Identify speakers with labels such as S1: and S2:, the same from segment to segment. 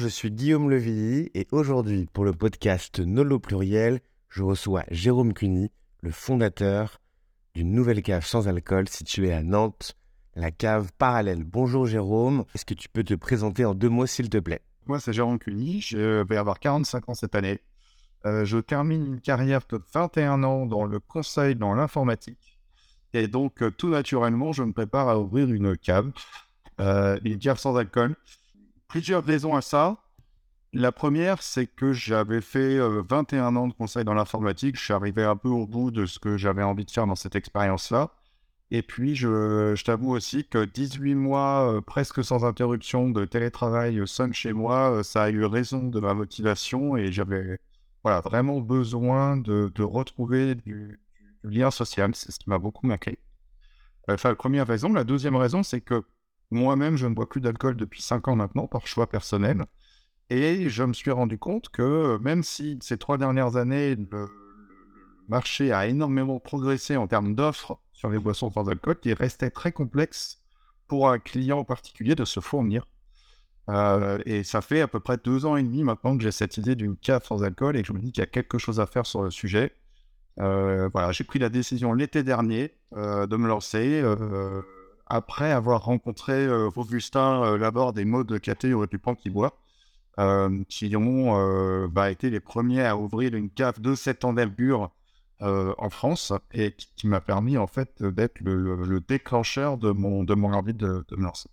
S1: je suis Guillaume Levilly et aujourd'hui, pour le podcast Nolo Pluriel, je reçois Jérôme Cuny, le fondateur d'une nouvelle cave sans alcool située à Nantes, la cave Parallèle. Bonjour Jérôme, est-ce que tu peux te présenter en deux mots s'il te plaît?
S2: Moi c'est Jérôme Cuny, je vais avoir 45 ans cette année. Euh, je termine une carrière de 21 ans dans le conseil dans l'informatique. Et donc euh, tout naturellement, je me prépare à ouvrir une cave, euh, une cave sans alcool plusieurs raisons à ça. La première, c'est que j'avais fait 21 euh, ans de conseil dans l'informatique. Je suis arrivé un peu au bout de ce que j'avais envie de faire dans cette expérience-là. Et puis, je, t'avoue aussi que 18 mois euh, presque sans interruption de télétravail seul chez moi, euh, ça a eu raison de ma motivation et j'avais voilà, vraiment besoin de, retrouver du, lien social. C'est ce qui m'a beaucoup marqué. Enfin, première raison. La deuxième raison, c'est que moi-même, je ne bois plus d'alcool depuis 5 ans maintenant, par choix personnel. Et je me suis rendu compte que même si ces trois dernières années, le, marché a énormément progressé en termes d'offres sur les boissons sans alcool, il restait très complexe pour un client particulier de se fournir. Euh, et ça fait à peu près deux ans et demi maintenant que j'ai cette idée d'une cave sans alcool et que je me dis qu'il y a quelque chose à faire sur le sujet. Euh, voilà, j'ai pris la décision l'été dernier euh, de me lancer après avoir rencontré euh, Augustin euh, Laborde et Maud Caté au République qui boit, euh, qui ont bah, été les premiers à ouvrir une cave de cette envergure en France et qui, m'a permis en fait d'être le, déclencheur de mon, de mon envie de, de me lancer.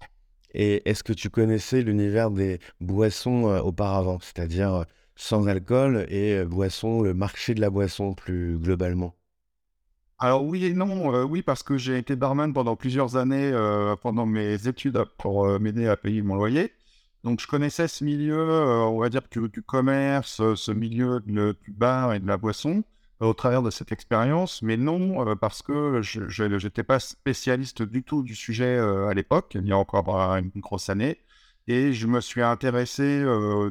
S1: Et est-ce que tu connaissais l'univers des boissons auparavant, c'est-à-dire sans alcool et boissons, le marché de la boisson plus globalement?
S2: Alors oui et non, euh, oui parce que j'ai été barman pendant plusieurs années euh, pendant mes études pour euh, m'aider à payer mon loyer. Donc je connaissais ce milieu, on va dire du, commerce, ce milieu du bar et de la boisson au travers de cette expérience, mais non parce que je n'étais pas spécialiste du tout du sujet à l'époque, il y a encore une grosse année, et je me suis intéressé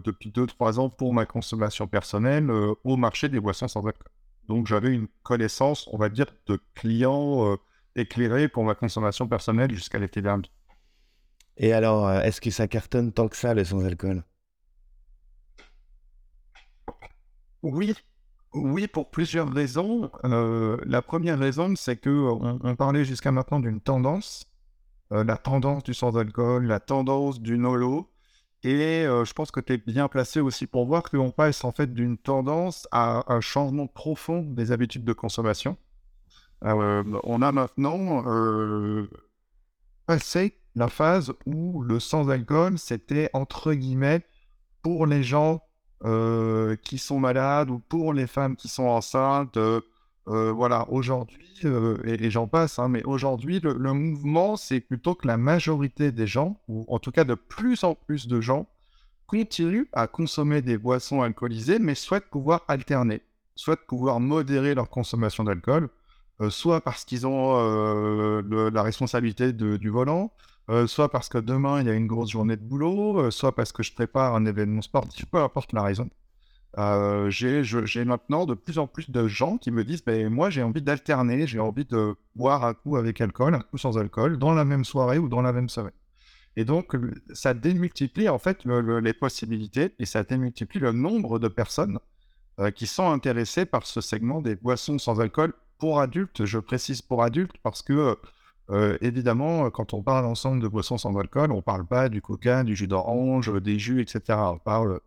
S2: depuis 2-3 ans pour ma consommation personnelle au marché des boissons sans alcool. Donc j'avais une connaissance, on va dire, de clients euh, éclairés pour ma consommation personnelle jusqu'à l'été dernier.
S1: Et alors, euh, est-ce que ça cartonne tant que ça, le sans-alcool?
S2: Oui, oui, pour plusieurs raisons. Euh, la première raison, c'est que on, parlait jusqu'à maintenant d'une tendance, la tendance du sans-alcool, la tendance du nolo. Et je pense que tu es bien placé aussi pour voir qu'on passe en fait d'une tendance à un changement profond des habitudes de consommation. on a maintenant passé la phase où le sans-alcool, c'était entre guillemets pour les gens qui sont malades ou pour les femmes qui sont enceintes. Euh, voilà, aujourd'hui, euh, et, j'en passe, hein, mais aujourd'hui, le, mouvement, c'est plutôt que la majorité des gens, ou en tout cas de plus en plus de gens, continuent à consommer des boissons alcoolisées, mais souhaitent pouvoir alterner, souhaitent pouvoir modérer leur consommation d'alcool, euh, soit parce qu'ils ont la responsabilité du volant, soit parce que demain, il y a une grosse journée de boulot, soit parce que je prépare un événement sportif, peu importe la raison. Euh, j'ai maintenant de plus en plus de gens qui me disent ben, Moi, j'ai envie d'alterner, j'ai envie de boire un coup avec alcool, un coup sans alcool, dans la même soirée ou dans la même semaine. Et donc, ça démultiplie en fait les possibilités et ça démultiplie le nombre de personnes euh, qui sont intéressées par ce segment des boissons sans alcool pour adultes. Je précise pour adultes parce que, euh, évidemment, quand on parle ensemble de boissons sans alcool, on ne parle pas du coca, du jus d'orange, des jus, etc. On parle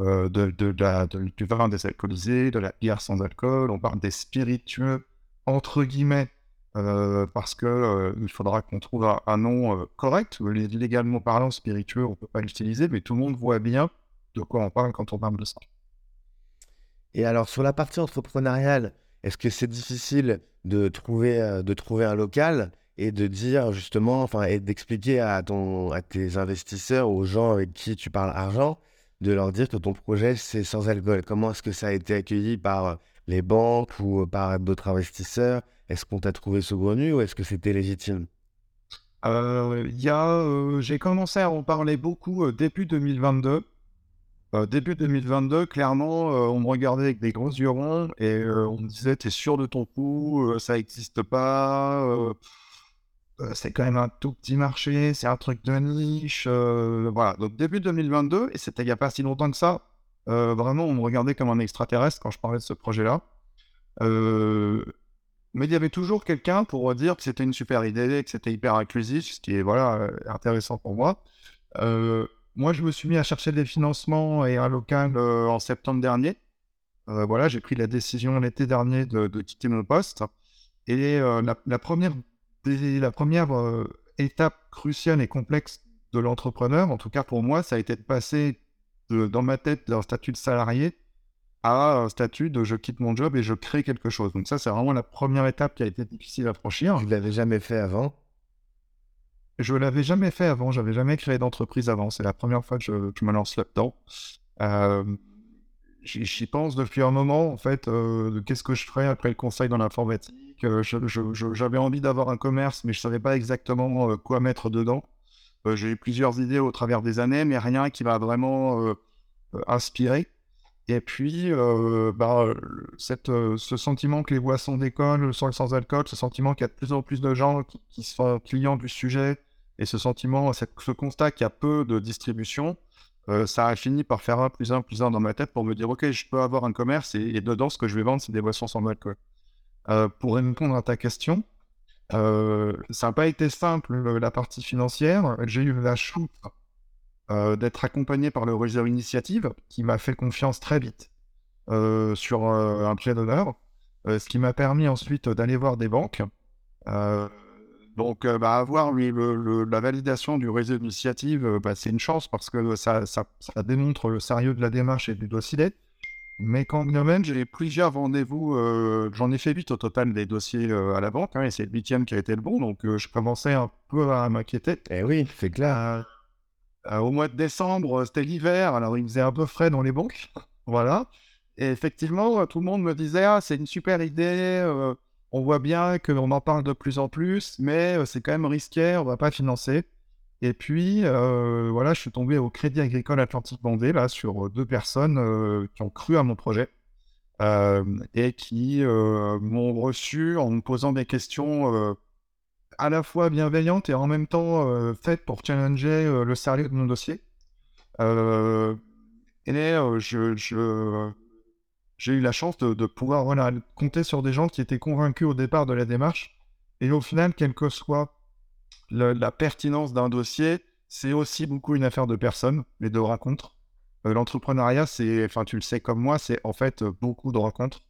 S2: euh, de, du vin désalcoolisé, de la bière sans alcool, on parle des spiritueux, entre guillemets, euh, parce que euh, il faudra qu'on trouve un, nom correct. Légalement parlant, spiritueux, on ne peut pas l'utiliser, mais tout le monde voit bien de quoi on parle quand on parle de ça.
S1: Et alors, sur la partie entrepreneuriale, est-ce que c'est difficile de trouver, de trouver un local et de dire justement, enfin, et d'expliquer à, ton, à tes investisseurs, aux gens avec qui tu parles argent, de leur dire que ton projet, c'est sans alcool. Comment est-ce que ça a été accueilli par euh, les banques ou euh, par d'autres investisseurs? Est-ce qu'on t'a trouvé saugrenu ou est-ce que c'était légitime?
S2: Euh, a, J'ai commencé à en parler beaucoup début 2022. début 2022, clairement, on me regardait avec des gros yeux ronds et on me disait T'es sûr de ton coup? Ça n'existe pas c'est quand même un tout petit marché, c'est un truc de niche. voilà, donc début 2022, et c'était il n'y a pas si longtemps que ça, vraiment, on me regardait comme un extraterrestre quand je parlais de ce projet-là. mais il y avait toujours quelqu'un pour dire que c'était une super idée, que c'était hyper inclusif, ce qui est voilà, intéressant pour moi. moi, je me suis mis à chercher des financements et un local en septembre dernier. voilà, j'ai pris la décision l'été dernier de, quitter mon poste. Et la, première, la première étape cruciale et complexe de l'entrepreneur, en tout cas pour moi, ça a été de passer dans ma tête d'un statut de salarié à un statut de je quitte mon job et je crée quelque chose. Donc ça, c'est vraiment la première étape qui a été difficile à franchir.
S1: Tu ne l'avais jamais fait avant?
S2: Je l'avais jamais fait avant. J'avais jamais créé d'entreprise avant. C'est la première fois que je, me lance là-dedans. Euh, J'y pense depuis un moment, en fait, euh, qu'est-ce que je ferais après le conseil dans l'informatique. J'avais envie d'avoir un commerce, mais je ne savais pas exactement euh, quoi mettre dedans. Euh, j'ai eu plusieurs idées au travers des années, mais rien qui m'a vraiment euh, inspiré. Et puis, bah, ce sentiment que les boissons d'école sont sans alcool, ce sentiment qu'il y a de plus en plus de gens qui, sont clients du sujet, et ce sentiment, ce constat qu'il y a peu de distribution, ça a fini par faire un plus un plus un dans ma tête pour me dire, OK, je peux avoir un commerce et, dedans, ce que je vais vendre, c'est des boissons sans alcool. Pour répondre à ta question, euh, ça n'a pas été simple la partie financière. J'ai eu la chance euh, d'être accompagné par le réseau Initiative qui m'a fait confiance très vite euh, sur un prêt d'honneur, ce qui m'a permis ensuite d'aller voir des banques. donc, bah, avoir la validation du réseau Initiative, bah, c'est une chance parce que ça, ça, démontre le sérieux de la démarche et du dossier. Mais quand même, j'ai plusieurs rendez-vous. Euh, j'en ai fait 8 au total des dossiers euh, à la banque, hein, et c'est le huitième qui a été le bon, donc euh, je commençais un peu à m'inquiéter.
S1: Eh oui, c'est clair.
S2: au mois de décembre, c'était l'hiver, alors il faisait un peu frais dans les banques. voilà. Et effectivement, tout le monde me disait Ah, c'est une super idée, on voit bien qu'on en parle de plus en plus, mais c'est quand même risqué, on va pas financer. Et puis, euh, voilà, je suis tombé au Crédit Agricole Atlantique Vendée, là, sur deux personnes euh, qui ont cru à mon projet euh, et qui m'ont reçu en me posant des questions à la fois bienveillantes et en même temps faites pour challenger le sérieux de mon dossier. et je, j'ai eu la chance de, pouvoir compter sur des gens qui étaient convaincus au départ de la démarche. Et au final, quel que soit la pertinence d'un dossier, c'est aussi beaucoup une affaire de personnes, mais de rencontres. Euh, l'entrepreneuriat, c'est, enfin, tu le sais comme moi, c'est en fait beaucoup de rencontres.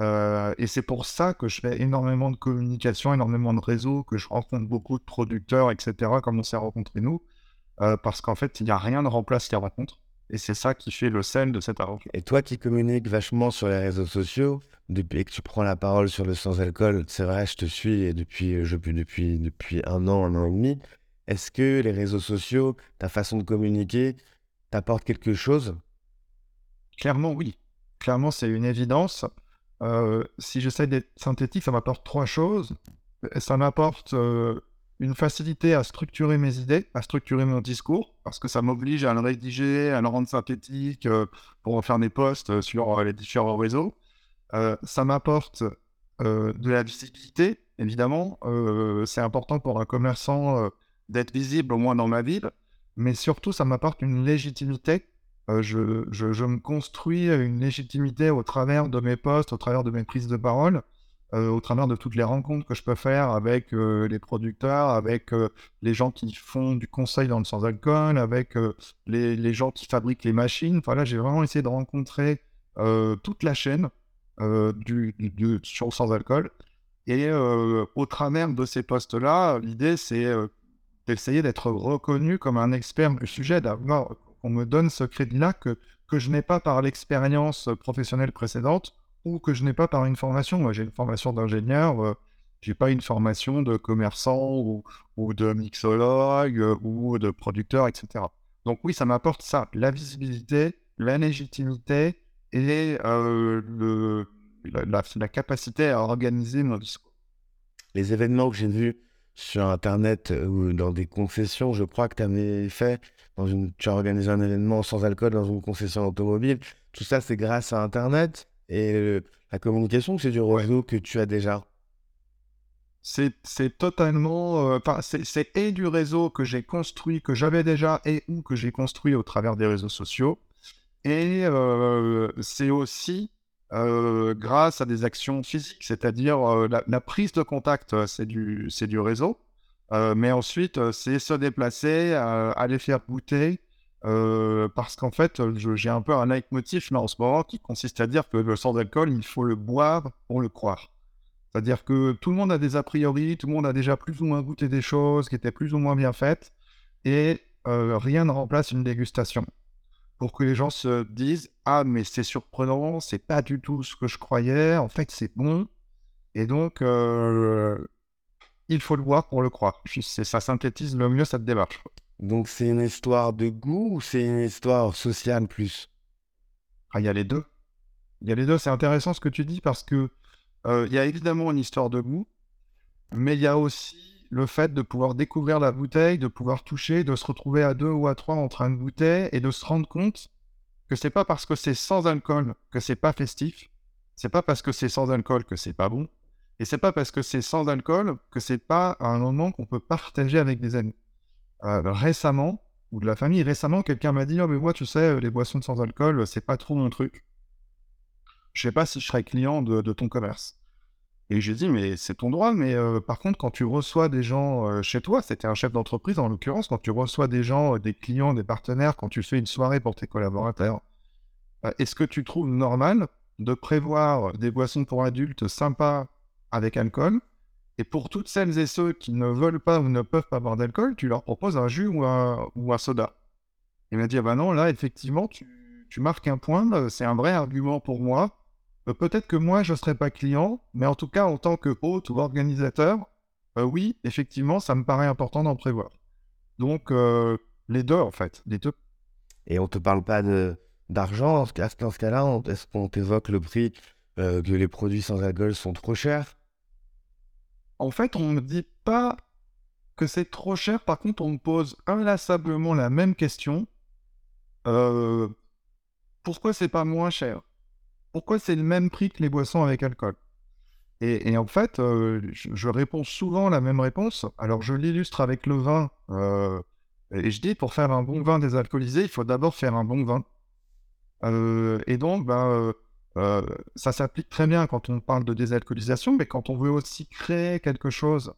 S2: Euh, et c'est pour ça que je fais énormément de communication, énormément de réseaux, que je rencontre beaucoup de producteurs, etc., comme on s'est rencontrés nous, euh, parce qu'en fait, il n'y a rien de remplace les rencontres. Et c'est ça qui fait le sel de cette aventure.
S1: Et toi qui communiques vachement sur les réseaux sociaux, depuis que tu prends la parole sur le sans-alcool, c'est vrai, je te suis depuis, je, depuis, depuis un an, un an et demi. Est-ce que les réseaux sociaux, ta façon de communiquer, t'apportent quelque chose?
S2: Clairement, oui. Clairement, c'est une évidence. Euh, si j'essaie d'être synthétique, ça m'apporte trois choses. Ça m'apporte euh, une facilité à structurer mes idées, à structurer mon discours, parce que ça m'oblige à le rédiger, à le rendre synthétique euh, pour faire des posts euh, sur euh, les différents réseaux. Ça m'apporte de la visibilité, évidemment. c'est important pour un commerçant d'être visible au moins dans ma ville, mais surtout ça m'apporte une légitimité. Je, me construis une légitimité au travers de mes posts, au travers de mes prises de parole. Euh, au travers de toutes les rencontres que je peux faire avec euh, les producteurs, avec euh, les gens qui font du conseil dans le sans-alcool, avec les, les, gens qui fabriquent les machines. Enfin là, j'ai vraiment essayé de rencontrer toute la chaîne du, du, sur le sans-alcool. Et au travers de ces postes-là, l'idée, c'est d'essayer d'être reconnu comme un expert du sujet, d'avoir qu'on me donne ce crédit-là que, que je n'ai pas par l'expérience professionnelle précédente ou que je n'ai pas par une formation. Moi, j'ai une formation d'ingénieur, euh, j'ai pas une formation de commerçant ou, ou de mixologue euh, ou de producteur, etc. Donc oui, ça m'apporte ça, la visibilité, la légitimité et le, la, la, capacité à organiser discours.
S1: Les événements que j'ai vus sur Internet ou dans des concessions, je crois que tu avais fait, dans une, tu as organisé un événement sans alcool dans une concession automobile. Tout ça, c'est grâce à Internet et la communication, c'est du réseau que tu as déjà?
S2: C'est totalement. Euh, c'est et du réseau que j'ai construit, que j'avais déjà, et ou que j'ai construit au travers des réseaux sociaux. Et c'est aussi grâce à des actions physiques, c'est-à-dire la, prise de contact, c'est du, réseau. mais ensuite, c'est se déplacer, aller faire goûter. parce qu'en fait, j'ai un peu un leitmotiv là en ce moment qui consiste à dire que le sans alcool, il faut le boire pour le croire. C'est-à-dire que tout le monde a des a priori, tout le monde a déjà plus ou moins goûté des choses qui étaient plus ou moins bien faites, et rien ne remplace une dégustation. Pour que les gens se disent Ah, mais c'est surprenant, c'est pas du tout ce que je croyais, en fait c'est bon, et donc euh, il faut le voir pour le croire. Ça synthétise le mieux cette démarche.
S1: Donc c'est une histoire de goût ou c'est une histoire sociale plus?
S2: Ah, Il y a les deux. Il y a les deux, c'est intéressant ce que tu dis parce que euh, il y a évidemment une histoire de goût, mais il y a aussi le fait de pouvoir découvrir la bouteille, de pouvoir toucher, de se retrouver à deux ou à trois en train de goûter et de se rendre compte que c'est pas parce que c'est sans alcool que c'est pas festif, c'est pas parce que c'est sans alcool que c'est pas bon, et c'est pas parce que c'est sans alcool que c'est pas un moment qu'on peut partager avec des amis. Euh, récemment, ou de la famille, récemment, quelqu'un m'a dit Oh, mais moi, tu sais, les boissons sans alcool, c'est pas trop mon truc je sais pas si je serais client de, ton commerce. Et j'ai dit, mais c'est ton droit, mais euh, par contre, quand tu reçois des gens euh, chez toi, c'était un chef d'entreprise en l'occurrence, quand tu reçois des gens, euh, des clients, des partenaires, quand tu fais une soirée pour tes collaborateurs, est-ce que tu trouves normal de prévoir des boissons pour adultes sympas avec alcool et pour toutes celles et ceux qui ne veulent pas ou ne peuvent pas boire d'alcool, tu leur proposes un jus ou un, ou un soda? Il m'a dit, ah ben non, là, effectivement, tu, tu marques un point, c'est un vrai argument pour moi peut-être que moi, je ne serais pas client, mais en tout cas, en tant que hôte ou organisateur, euh, oui, effectivement, ça me paraît important d'en prévoir. Donc, euh, les deux, en fait, les deux.
S1: Et on ne te parle pas d'argent dans ce cas-là Est-ce qu'on t'évoque le prix que les produits sans alcool sont trop chers?
S2: En fait, on ne me dit pas que c'est trop cher. Par contre, on me pose inlassablement la même question. pourquoi c'est pas moins cher? Pourquoi c'est le même prix que les boissons avec alcool? Et, en fait, euh, je, réponds souvent la même réponse. Alors, je l'illustre avec le vin. Euh, et je dis, pour faire un bon vin désalcoolisé, il faut d'abord faire un bon vin. Euh, et donc, ben, ça s'applique très bien quand on parle de désalcoolisation, mais quand on veut aussi créer quelque chose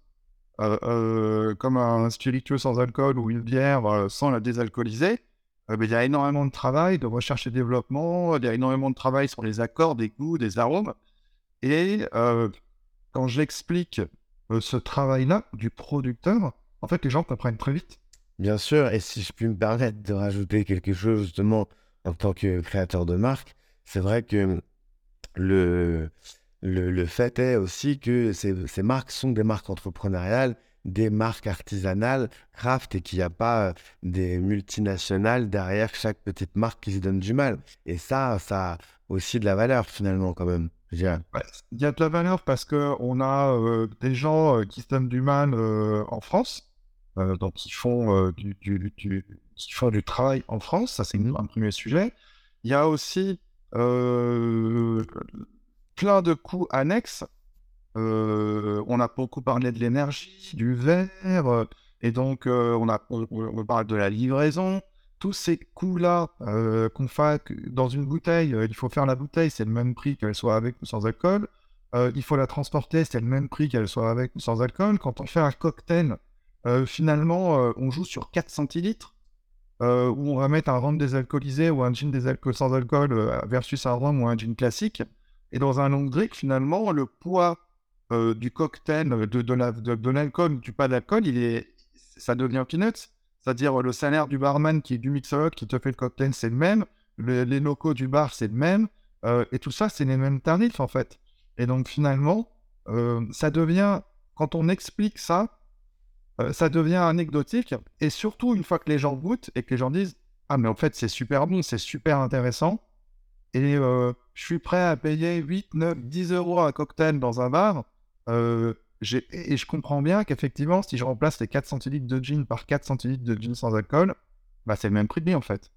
S2: comme un spiritueux sans alcool ou une bière sans la désalcooliser, euh, il y a énormément de travail, de recherche et développement, il y a énormément de travail sur les accords, des goûts, des arômes. Et euh, quand j'explique euh, ce travail-là du producteur, en fait, les gens comprennent très vite.
S1: Bien sûr, et si je puis me permettre de rajouter quelque chose justement en tant que créateur de marque, c'est vrai que le, le, le, fait est aussi que ces, ces marques sont des marques entrepreneuriales des marques artisanales craft et qu'il n'y a pas euh, des multinationales derrière chaque petite marque qui se donne du mal. Et ça, ça a aussi de la valeur finalement quand même.
S2: Il y a de la valeur parce qu'on a euh, des gens euh, qui se donnent du mal en France, donc qui font, du, qui font du travail en France, ça c'est un premier sujet. Il y a aussi plein de coûts annexes on a beaucoup parlé de l'énergie, du verre, euh, et donc euh, on, a, on, parle de la livraison. Tous ces coûts-là qu'on fait dans une bouteille, il faut faire la bouteille, c'est le même prix qu'elle soit avec ou sans alcool. il faut la transporter, c'est le même prix qu'elle soit avec ou sans alcool. Quand on fait un cocktail, finalement, on joue sur 4 centilitres. où on va mettre un rhum désalcoolisé ou un gin désalcool sans alcool versus un rhum ou un gin classique. Et dans un long drink, finalement, le poids euh, du cocktail, de, de, l'alcool, du pas d'alcool, il est, ça devient peanuts. C'est-à-dire le salaire du barman qui est du mixologue qui te fait le cocktail, c'est le même. les locaux du bar, c'est le même. Euh, et tout ça, c'est les mêmes tarifs en fait. Et donc finalement, euh, ça devient, quand on explique ça, ça devient anecdotique. Et surtout, une fois que les gens goûtent et que les gens disent Ah, mais en fait, c'est super bon, c'est super intéressant. Et je suis prêt à payer 8, 9, 10 euros un cocktail dans un bar. Et je comprends bien qu'effectivement, si je remplace les 4 centilitres de gin par 4 centilitres de gin sans alcool, bah c'est le même prix de vie en fait.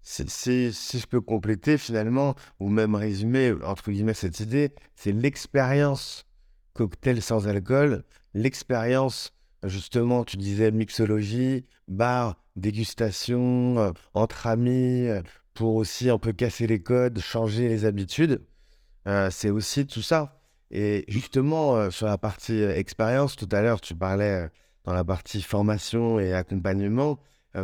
S1: Si, je peux compléter finalement, ou même résumer, entre guillemets, cette idée, c'est l'expérience cocktail sans alcool, l'expérience, justement, tu disais mixologie, bar, dégustation, euh, entre amis, euh, pour aussi un peu casser les codes, changer les habitudes, c'est aussi tout ça. Et justement, sur la partie expérience, tout à l'heure, tu parlais dans la partie formation et accompagnement.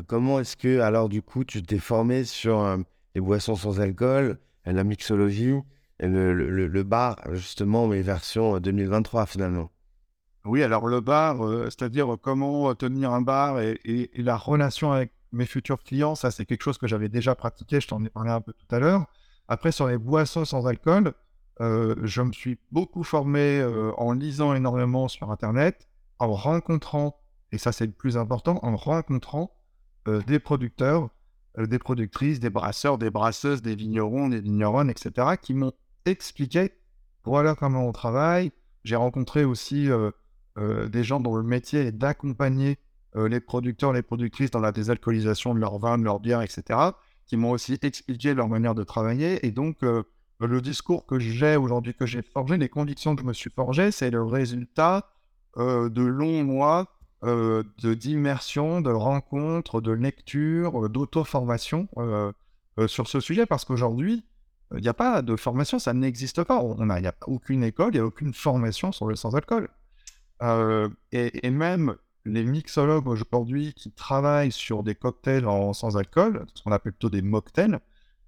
S1: comment est-ce que, alors, du coup, tu t'es formé sur les boissons sans alcool, la mixologie, le, le, bar, justement, mes versions 2023 finalement?
S2: Oui, alors le bar, euh, c'est-à-dire comment tenir un bar et, la relation avec mes futurs clients, ça c'est quelque chose que j'avais déjà pratiqué, je t'en ai parlé un peu tout à l'heure. Après, sur les boissons sans alcool, je me suis beaucoup formé en lisant énormément sur Internet, en rencontrant, et ça c'est le plus important, en rencontrant des producteurs, des productrices, des brasseurs, des brasseuses, des vignerons, des vigneronnes, etc., qui m'ont expliqué, voilà comment on travaille. J'ai rencontré aussi des gens dont le métier est d'accompagner les producteurs, les productrices dans la désalcoolisation de leurs vins, de leurs bières, etc., qui m'ont aussi expliqué leur manière de travailler. Et donc, le discours que j'ai aujourd'hui, que j'ai forgé, les convictions que je me suis forgé, c'est le résultat de longs mois de d'immersion, de rencontres, de lecture, d'auto-formation sur ce sujet, parce qu'aujourd'hui, il n'y a pas de formation, ça n'existe pas. Il n'y a aucune école, il n'y a aucune formation sur le sans-alcool. Euh, et, même les mixologues aujourd'hui qui travaillent sur des cocktails en sans-alcool, ce qu'on appelle plutôt des mocktails,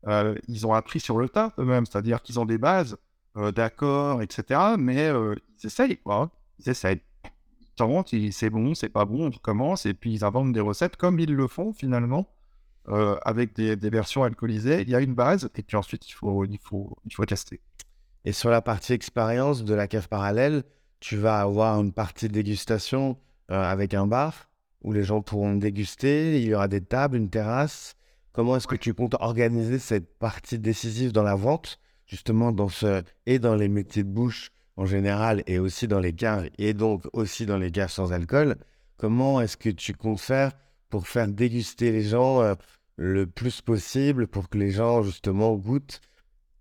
S2: euh, ils ont appris sur le tas eux-mêmes, c'est-à-dire qu'ils ont des bases euh, d'accords, etc. Mais ils essayent, quoi. Ils essayent. Ils c'est bon, c'est pas bon, on recommence, et puis ils inventent des recettes comme ils le font finalement euh, avec des, versions alcoolisées. Il y a une base et puis ensuite il faut, il faut, il faut tester.
S1: Et sur la partie expérience de la cave parallèle, tu vas avoir une partie dégustation euh, avec un bar où les gens pourront déguster. Il y aura des tables, une terrasse. Comment est-ce que tu comptes organiser cette partie décisive dans la vente, justement dans ce et dans les métiers de bouche en général et aussi dans les caves et donc aussi dans les caves sans alcool? Comment est-ce que tu comptes faire pour faire déguster les gens euh, le plus possible pour que les gens justement goûtent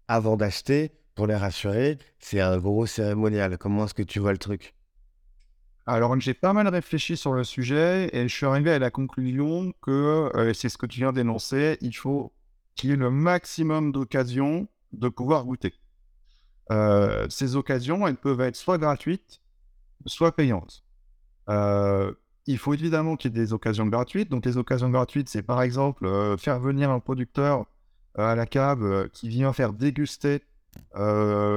S1: avant d'acheter pour les rassurer? C'est un gros cérémonial. Comment est-ce que tu vois le truc?
S2: Alors, j'ai pas mal réfléchi sur le sujet et je suis arrivé à la conclusion que, euh, c'est ce que tu viens d'énoncer, il faut qu'il y ait le maximum d'occasions de pouvoir goûter. Euh, ces occasions, elles peuvent être soit gratuites, soit payantes. Euh, il faut évidemment qu'il y ait des occasions gratuites. Donc, les occasions gratuites, c'est par exemple euh, faire venir un producteur à la cave qui vient faire déguster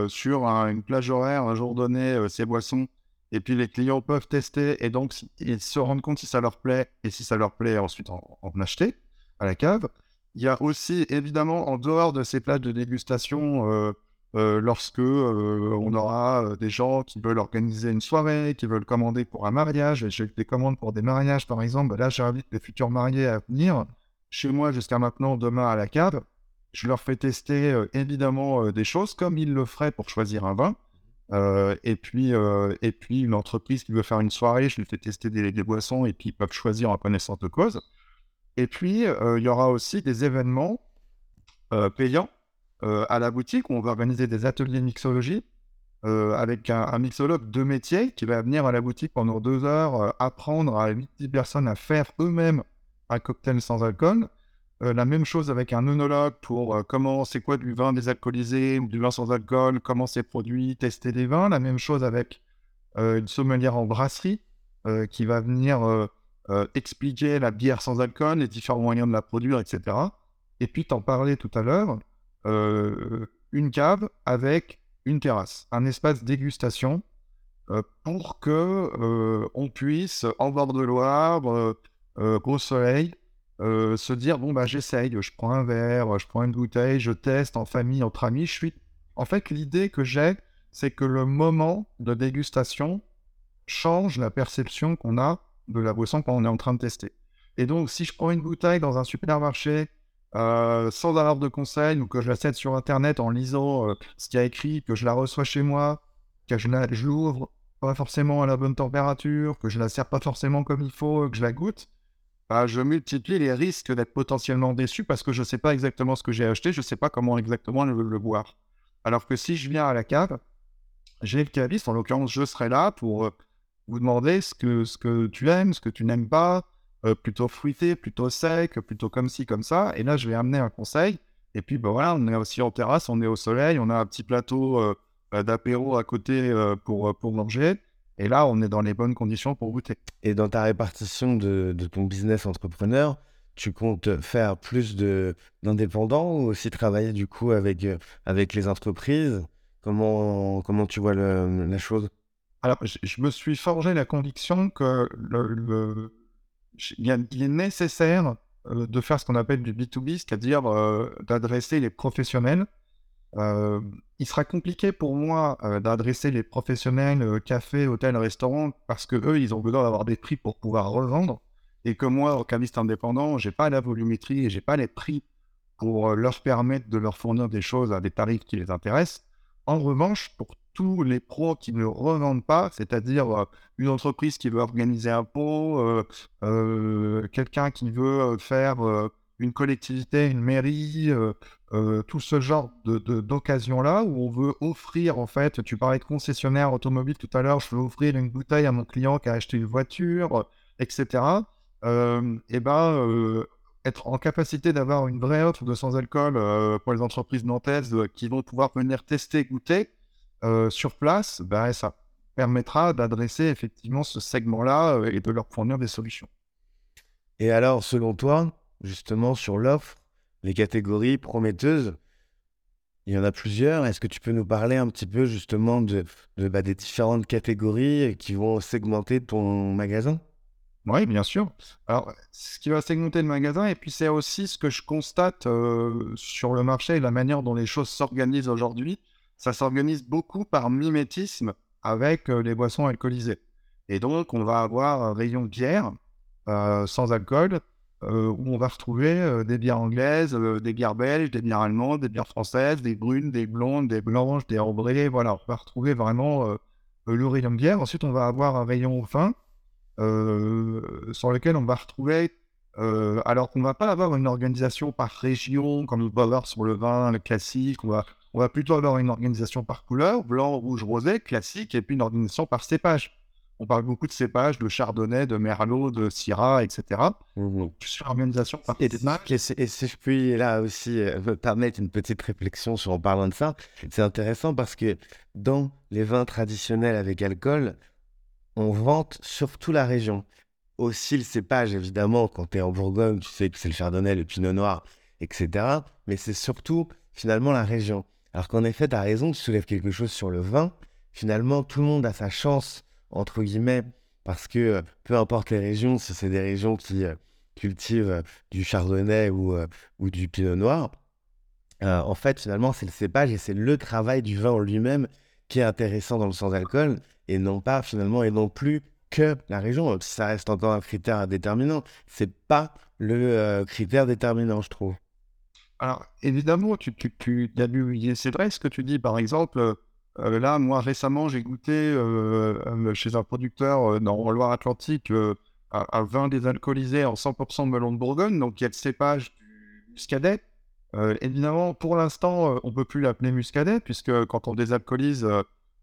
S2: sur une plage horaire un jour donné ses boissons. Et puis, les clients peuvent tester et donc ils se rendent compte si ça leur plaît et si ça leur plaît, ensuite en, acheter à la cave. Il y a aussi, évidemment, en dehors de ces plages de dégustation, euh, lorsque euh, on aura euh, des gens qui veulent organiser une soirée, qui veulent commander pour un mariage, j'ai des commandes pour des mariages par exemple, là j'invite les futurs mariés à venir chez moi jusqu'à maintenant, demain à la cave. Je leur fais tester évidemment des choses comme ils le feraient pour choisir un vin. Et, puis, et puis une entreprise qui veut faire une soirée, je lui fais tester des, boissons et puis ils peuvent choisir en connaissance de cause. Et puis il y aura aussi des événements payants euh, à la boutique où on va organiser des ateliers de mixologie euh, avec un, mixologue de métier qui va venir à la boutique pendant deux heures euh, apprendre à 8 personnes à faire eux-mêmes un cocktail sans alcool. La même chose avec un œnologue pour comment c'est quoi du vin désalcoolisé du vin sans alcool, comment c'est produit, tester des vins. La même chose avec une sommelière en brasserie qui va venir expliquer la bière sans alcool, les différents moyens de la produire, etc. Et puis, t'en parlais tout à l'heure, euh, une cave avec une terrasse, un espace dégustation euh, pour que euh, on puisse, en bord de Loire, au soleil, se dire bon bah j'essaye, je prends un verre, je prends une bouteille, je teste en famille, entre amis. Je suis en fait l'idée que j'ai, c'est que le moment de dégustation change la perception qu'on a de la boisson quand on est en train de tester. Et donc si je prends une bouteille dans un supermarché euh, sans avoir de conseils ou que je la cède sur internet en lisant euh, ce qu'il y a écrit, que je la reçois chez moi, que je, l'ouvre pas forcément à la bonne température, que je la sers pas forcément comme il faut, que je la goûte, bah, je multiplie les risques d'être potentiellement déçu parce que je sais pas exactement ce que j'ai acheté, je sais pas comment exactement le, le boire. Alors que si je viens à la cave, j'ai le caviste, en l'occurrence, je serai là pour euh, vous demander ce que, ce que tu aimes, ce que tu n'aimes pas, euh, plutôt fruité, plutôt sec, plutôt comme ci, comme ça. Et là, je vais amener un conseil. Et puis, ben voilà, on est aussi en terrasse, on est au soleil, on a un petit plateau euh, d'apéro à côté pour, pour manger. Et là, on est dans les bonnes conditions pour goûter.
S1: Et dans ta répartition de, de ton business entrepreneur, tu comptes faire plus d'indépendants ou aussi travailler du coup avec, avec les entreprises? Comment, comment tu vois la chose?
S2: Alors, je, me suis forgé la conviction que le, il, est nécessaire euh, de faire ce qu'on appelle du B2B, c'est-à-dire euh, d'adresser les professionnels. Euh, il sera compliqué pour moi d'adresser les professionnels café, hôtel, restaurant, parce que eux, ils ont besoin d'avoir des prix pour pouvoir revendre, et que moi, au caviste indépendant, j'ai pas la volumétrie et j'ai pas les prix pour leur permettre de leur fournir des choses à des tarifs qui les intéressent. En revanche, pour tous les pros qui ne revendent pas, c'est-à-dire euh, une entreprise qui veut organiser un pot, euh, euh, quelqu'un qui veut faire une collectivité, une mairie, tout ce genre d'occasion-là, où on veut offrir, en fait, tu parlais de concessionnaire automobile tout à l'heure, je veux offrir une bouteille à mon client qui a acheté une voiture, etc. et ben, être en capacité d'avoir une vraie offre de sans-alcool euh, pour les entreprises nantaises euh, qui vont pouvoir venir tester, goûter euh, sur place, ben, ça permettra d'adresser effectivement ce segment-là et de leur fournir des solutions.
S1: Et alors, selon toi, justement, sur l'offre, les catégories prometteuses, il y en a plusieurs. Est-ce que tu peux nous parler un petit peu justement de, bah, des différentes catégories qui vont segmenter ton magasin?
S2: Oui, bien sûr. Alors, ce qui va segmenter le magasin, et puis c'est aussi ce que je constate euh, sur le marché et la manière dont les choses s'organisent aujourd'hui. Ça s'organise beaucoup par mimétisme avec euh, les boissons alcoolisées. Et donc, on va avoir un rayon bière euh, sans alcool, où on va retrouver des bières anglaises, des bières belges, des bières allemandes, des bières françaises, des brunes, des blondes, des blanches, des ambrées. Voilà, on va retrouver vraiment le rayon de bière. Ensuite, on va avoir un rayon euh, sur lequel on va retrouver, euh, alors qu'on ne va pas avoir une organisation par région, comme on peut avoir sur le vin, le classique, on va, on va plutôt avoir une organisation par couleur, blanc, rouge, rosé, classique, et puis une organisation par cépage. On parle beaucoup de cépages, de chardonnay, de merlot, de syrah, etc. Mmh. Donc, sur l'organisation par
S1: et, et, si je puis là aussi euh, me permettre une petite réflexion sur en parlant de ça, c'est intéressant parce que dans les vins traditionnels avec alcool, on vante surtout la région. Aussi le cépage, évidemment, quand tu es en Bourgogne, tu sais que c'est le chardonnay, le pinot noir, etc. Mais c'est surtout finalement la région. Alors qu'en effet, tu as raison, tu soulèves quelque chose sur le vin. Finalement, tout le monde a sa chance, entre guillemets, parce que euh, peu importe les régions, si c'est des régions qui euh, cultivent euh, du chardonnay ou, ou du pinot noir, en fait, finalement, c'est le cépage et c'est le travail du vin en lui-même qui est intéressant dans le sans-alcool et non pas finalement et non plus que la région. Ça reste encore un critère déterminant. C'est pas le critère déterminant, je trouve.
S2: Alors évidemment, tu, tu, tu c'est vrai ce que tu dis. Par exemple, euh, là, moi récemment, j'ai goûté euh, chez un producteur dans Loire-Atlantique un, vin désalcoolisé en 100% de melon de Bourgogne, donc il y a le cépage du muscadet. évidemment, pour l'instant, on peut plus l'appeler muscadet puisque quand on désalcoolise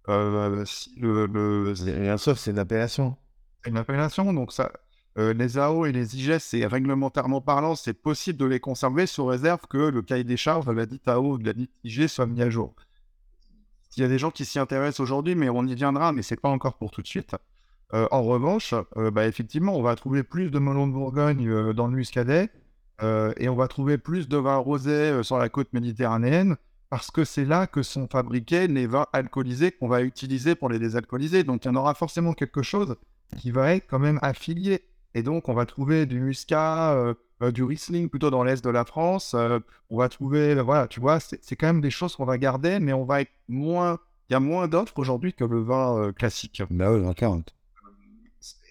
S1: euh, le, le... sauf, c'est une appellation.
S2: C'est une appellation, donc ça, euh, les AO et les IGES, c'est réglementairement parlant, c'est possible de les conserver sous réserve que le cahier des charges de la dite AO ou de la dite IG soit mis à jour. Il y a des gens qui s'y intéressent aujourd'hui, mais on y viendra, mais c'est pas encore pour tout de suite. Euh, en revanche, bah, effectivement, on va trouver plus de melon de Bourgogne dans le muscadet et on va trouver plus de vin rosé sur la côte méditerranéenne parce que c'est là que sont fabriqués les vins alcoolisés qu'on va utiliser pour les désalcooliser. Donc il y en aura forcément quelque chose qui va être quand même affilié. Et donc on va trouver du muscat, euh, euh, du Riesling plutôt dans l'est de la France. Euh, on va trouver, voilà, tu vois, c'est quand même des choses qu'on va garder, mais on va être moins. Il y a moins d'offres aujourd'hui que le vin classique.
S1: Bah oui, 40.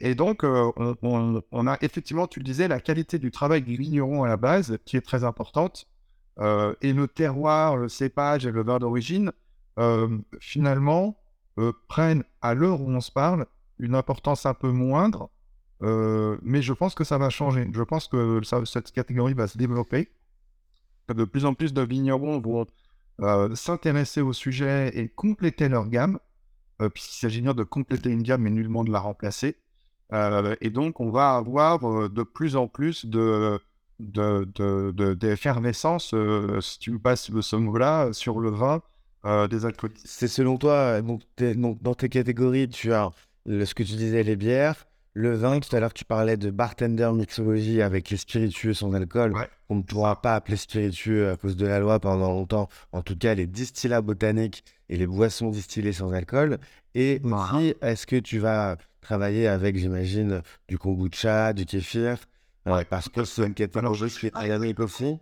S2: Et donc, on, on, a effectivement, tu le disais, la qualité du travail du vigneron à la base, qui est très importante. Et le terroir, le cépage et le vin d'origine, finalement, prennent à l'heure où on se parle une importance un peu moindre, mais je pense que ça va changer. Je pense que cette catégorie va se développer. De plus en plus de vignerons vont s'intéresser au sujet et compléter leur gamme. puisqu'il s'agit bien de compléter une gamme mais nullement de la remplacer. et donc, on va avoir de plus en plus de, d'effervescence, de, si tu me passes ce mot-là, sur le vin des alcools.
S1: C'est selon toi, donc, donc, dans tes catégories, tu as ce que tu disais, les bières, le vin, tout à l'heure, tu parlais de bartender mixologie avec les spiritueux sans alcool. On ne pourra pas appeler spiritueux à cause de la loi pendant longtemps. En tout cas, les distillats botaniques et les boissons distillées sans alcool. Et aussi, est-ce que tu vas travailler avec, j'imagine, du kombucha, du kéfir? Parce que c'est une catégorie qui est aussi.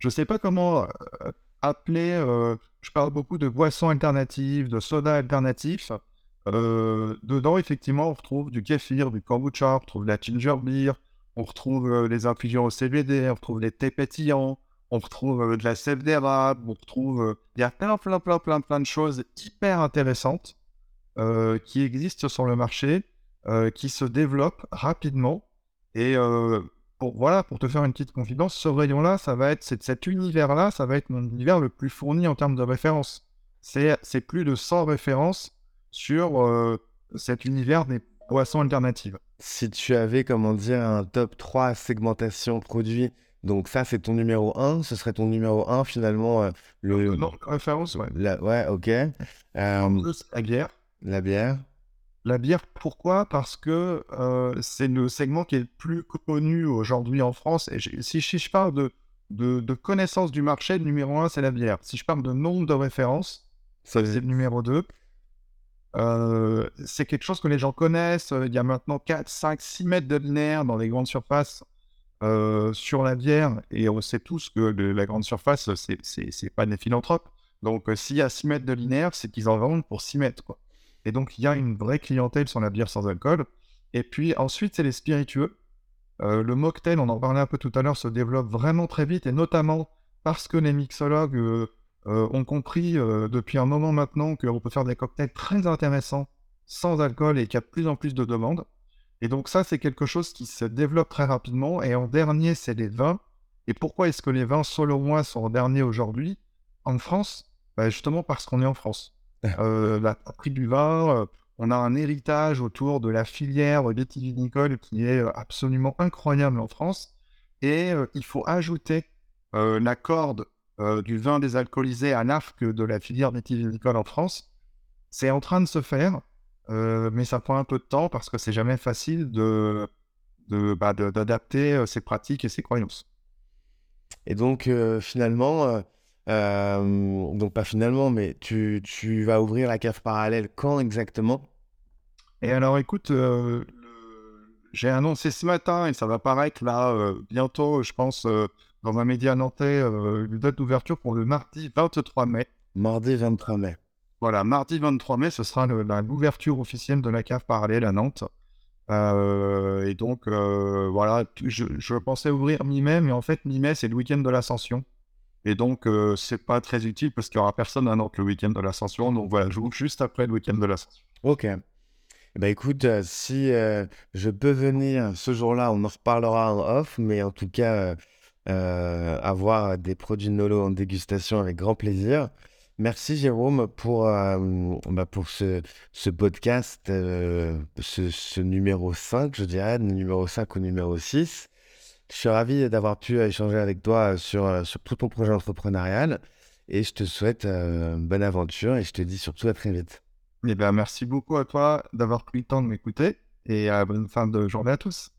S2: Je ne sais pas comment euh, appeler. Euh, je parle beaucoup de boissons alternatives, de soda alternatifs. Euh, dedans, effectivement, on retrouve du kéfir, du kombucha, on retrouve la ginger beer, on retrouve euh, les infusions au CBD, on retrouve les thés pétillants, on retrouve euh, de la sève d'érable, on retrouve... Il y a plein, plein, plein, plein, plein de choses hyper intéressantes qui existent sur le marché, qui se développent rapidement. Et pour, voilà, pour te faire une petite confidence, ce rayon-là, ça va être cet univers-là, ça va être mon univers le plus fourni en termes de références. C'est plus de 100 références sur euh, cet univers des boissons alternatives.
S1: Si tu avais, comment dire, un top 3 segmentation produit, donc ça c'est ton numéro 1, ce serait ton numéro 1 finalement. Euh,
S2: le... Non, référence, ouais.
S1: Ouais, ok. Euh,
S2: la bière.
S1: La bière.
S2: La bière, pourquoi? Parce que c'est le segment qui est le plus connu aujourd'hui en France. Et si, je parle de, de, de, connaissance du marché, le numéro 1, c'est la bière. Si je parle de nombre de références, c'est le numéro 2. Euh, c'est quelque chose que les gens connaissent. Il y a maintenant 4, 5, 6 mètres de linéaire dans les grandes surfaces euh, sur la bière. Et on sait tous que la grande surface, c'est pas des philanthropes. Donc, euh, s'il y a 6 mètres de linéaire, c'est qu'ils en vendent pour 6 mètres. Quoi. Et donc, il y a une vraie clientèle sur la bière sans alcool. Et puis, ensuite, c'est les spiritueux. le mocktail, on en parlait un peu tout à l'heure, se développe vraiment très vite. Et notamment parce que les mixologues euh, ont compris euh, depuis un moment maintenant qu'on peut faire des cocktails très intéressants sans alcool et qu'il y a de plus en plus de demandes. Et donc ça, c'est quelque chose qui se développe très rapidement. Et en dernier, c'est les vins. Et pourquoi est-ce que les vins, selon moi, sont en dernier aujourd'hui en France? Bah, Justement parce qu'on est en France. euh, la prix du vin, euh, on a un héritage autour de la filière vitivinicole qui est absolument incroyable en France. Et il faut ajouter la corde euh, du vin désalcoolisé à l'AFC de la filière vitivinicole en France. C'est en train de se faire, euh, mais ça prend un peu de temps parce que c'est jamais facile de, bah, d'adapter euh, ses pratiques et ses croyances.
S1: Et donc finalement, donc pas finalement, mais tu, tu, vas ouvrir la cave parallèle quand exactement?
S2: Et alors écoute, j'ai annoncé ce matin et ça va paraître là bientôt, je pense dans un média nantais euh, une date d'ouverture pour le mardi 23 mai.
S1: Mardi 23 mai.
S2: Voilà, mardi 23 mai, ce sera l'ouverture officielle de la cave parallèle à Nantes. Euh, et donc, euh, voilà, je, pensais ouvrir mi-mai, mais en fait, mi-mai, c'est le week-end de l'ascension. Et donc, c'est pas très utile parce qu'il y aura personne à Nantes le week-end de l'ascension. Donc voilà, je juste après le week-end de l'ascension.
S1: Ok. Bah écoute, si je peux venir ce jour-là, on en reparlera en off, mais en tout cas, euh, avoir des produits Nolo en dégustation avec grand plaisir. Merci Jérôme pour, euh, bah, pour ce, ce podcast, euh, ce, numéro 5, je dirais, numéro 5 ou numéro 6. Je suis ravi d'avoir pu échanger avec toi sur, sur tout ton projet entrepreneurial et je te souhaite une bonne aventure et je te dis surtout à très vite.
S2: Eh bien, merci beaucoup à toi d'avoir pris le temps de m'écouter et bonne fin de journée à tous.